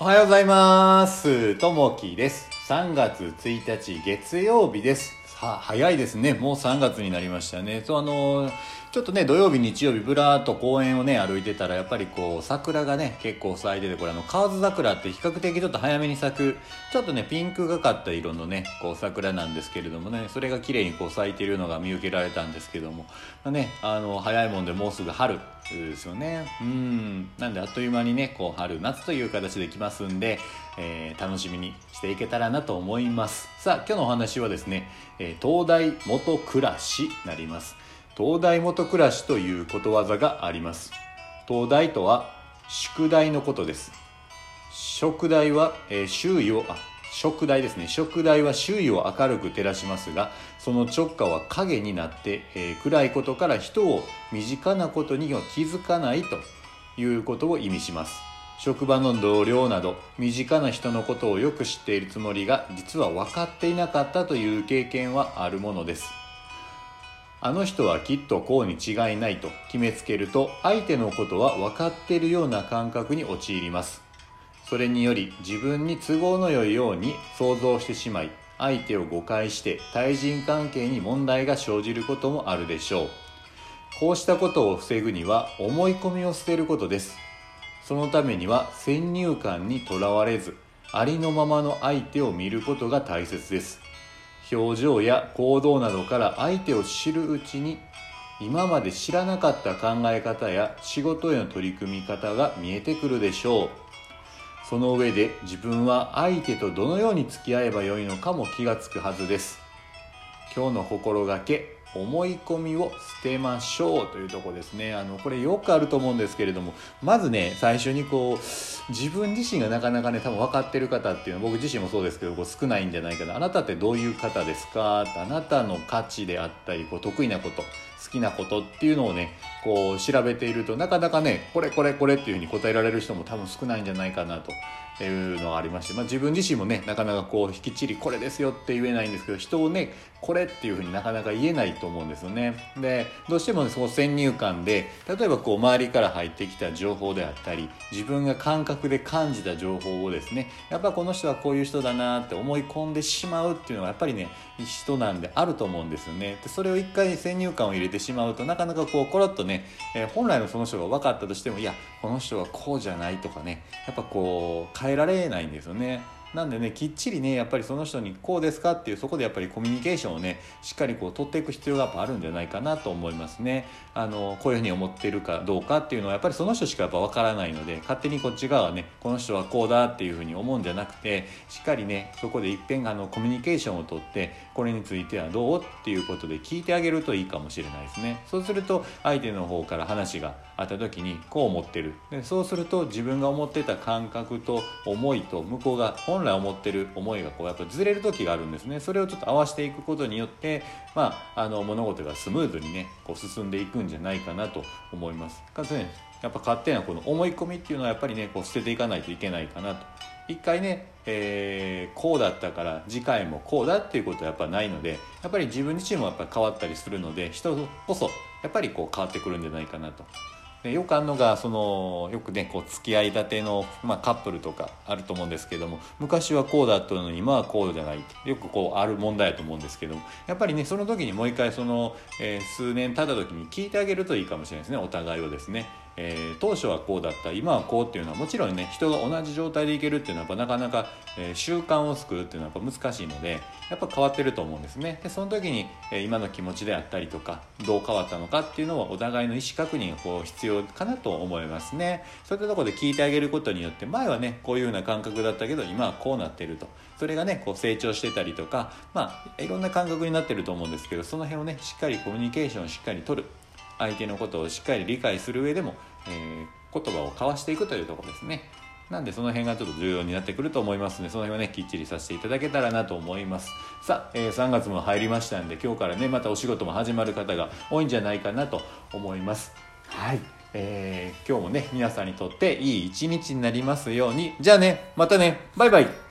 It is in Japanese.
おはようございます。ともきです。3月1日月曜日です。さあ、早いですね。もう3月になりましたね。そう、あのちょっとね、土曜日、日曜日、ぶらーっと公園をね、歩いてたら、やっぱりこう、桜がね、結構咲いてて、これあの、河津桜って比較的ちょっと早めに咲く、ちょっとね、ピンクがかった色のね、こう、桜なんですけれどもね、それが綺麗にこう、咲いてるのが見受けられたんですけども、まあね、あの、早いもんでもうすぐ春ですよね。うん。なんで、あっという間にね、こう、春、夏という形で来ますんで、えー楽しみにしていけたらなと思います。さあ、今日のお話はですね、ー東大元暮らしなります。東大元暮らしということわざがあります。東大とは宿題のことです。食題は、えー周囲をあ食題ですね食題は周囲を明るく照らしますがその直下は影になって、えー暗いことから人を身近なことには気づかないということを意味します職場の同僚など身近な人のことをよく知っているつもりが実は分かっていなかったという経験はあるものです。あの人はきっとこうに違いないと決めつけると相手のことは分かっているような感覚に陥ります。それにより自分に都合の良いように想像してしまい相手を誤解して対人関係に問題が生じることもあるでしょう。こうしたことを防ぐには思い込みを捨てることです。そのためには先入観にとらわれずありのままの相手を見ることが大切です。表情や行動などから相手を知るうちに今まで知らなかった考え方や仕事への取り組み方が見えてくるでしょう。その上で自分は相手とどのように付き合えばよいのかも気がつくはずです。今日の心がけ思い込みを捨てましょうというとこですね。あのこれよくあると思うんですけれどもまずね最初にこう自分自身がなかなかね多分分かってる方っていうのは僕自身もそうですけどこう少ないんじゃないかな。あなたってどういう方ですか？ってあなたの価値であったりこう得意なこと好きなことっていうのをねこう調べているとなかなかねこれこれこれっていうふうに答えられる人も多分少ないんじゃないかなと。いうのがありまして、まあ、自分自身もねなかなかこう引きちりこれですよって言えないんですけど人をねこれっていうふうになかなか言えないと思うんですよね。でどうしてもねその先入観で例えばこう周りから入ってきた情報であったり自分が感覚で感じた情報をですねやっぱこの人はこういう人だなって思い込んでしまうっていうのはやっぱりね人なんであると思うんですよね。でそれを一回先入観を入れてしまうとなかなかこうコロッとね、えー本来のその人が分かったとしてもいやこの人はこうじゃないとかねやっぱこう変えられないんですよね。なんでねきっちりねやっぱりその人にこうですかっていうそこでやっぱりコミュニケーションをねしっかりこう取っていく必要がやっぱあるんじゃないかなと思いますね。あのこういうふうに思ってるかどうかっていうのはやっぱりその人しかやっぱ分からないので勝手にこっち側はねこの人はこうだっていうふうに思うんじゃなくてしっかりねそこでいっぺんあのコミュニケーションをとってこれについてはどうっていうことで聞いてあげるといいかもしれないですね。そうすると相手の方から話があった時にこう思ってる。でそうすると自分が思ってた感覚と思いと向こうが本来思ってる思いがこうやっぱずれる時があるんですね。それをちょっと合わせていくことによって、まあ、あの物事がスムーズにねこう進んでいくんじゃないかなと思います。かつねやっぱ勝手なこの思い込みっていうのはやっぱりねこう捨てていかないといけないかなと。一回ね、えーこうだったから次回もこうだっていうことはやっぱないのでやっぱり自分自身もやっぱ変わったりするので人こそやっぱりこう変わってくるんじゃないかなと。でよくあるのがそのよくねこう付き合いたての、まあ、カップルとかあると思うんですけども昔はこうだったのに今はこうじゃない。よくこうある問題だと思うんですけどもやっぱりねその時にもう一回その、えー数年経った時に聞いてあげるといいかもしれないですね。お互いをですね。えー当初はこうだった。今はこうっていうのはもちろんね人が同じ状態でいけるっていうのはやっぱなかなか、えー習慣を作るっていうのはやっぱ難しいのでやっぱ変わってると思うんですね。でその時に、えー今の気持ちであったりとかどう変わったのかっていうのはお互いの意思確認がこう必要かなと思いますね。そういったとこで聞いてあげることによって前はねこういうような感覚だったけど今はこうなってると。それがねこう成長してたりとかまあいろんな感覚になってると思うんですけどその辺をねしっかりコミュニケーションをしっかり取る。相手のことをしっかり理解する上でも、えー言葉を交わしていくというとこですね。なんでその辺がちょっと重要になってくると思いますのでその辺はねきっちりさせていただけたらなと思います。さあ、えー3月も入りましたんで今日からねまたお仕事も始まる方が多いんじゃないかなと思います。はい。えー今日もね皆さんにとっていい一日になりますように。じゃあねまたねバイバイ。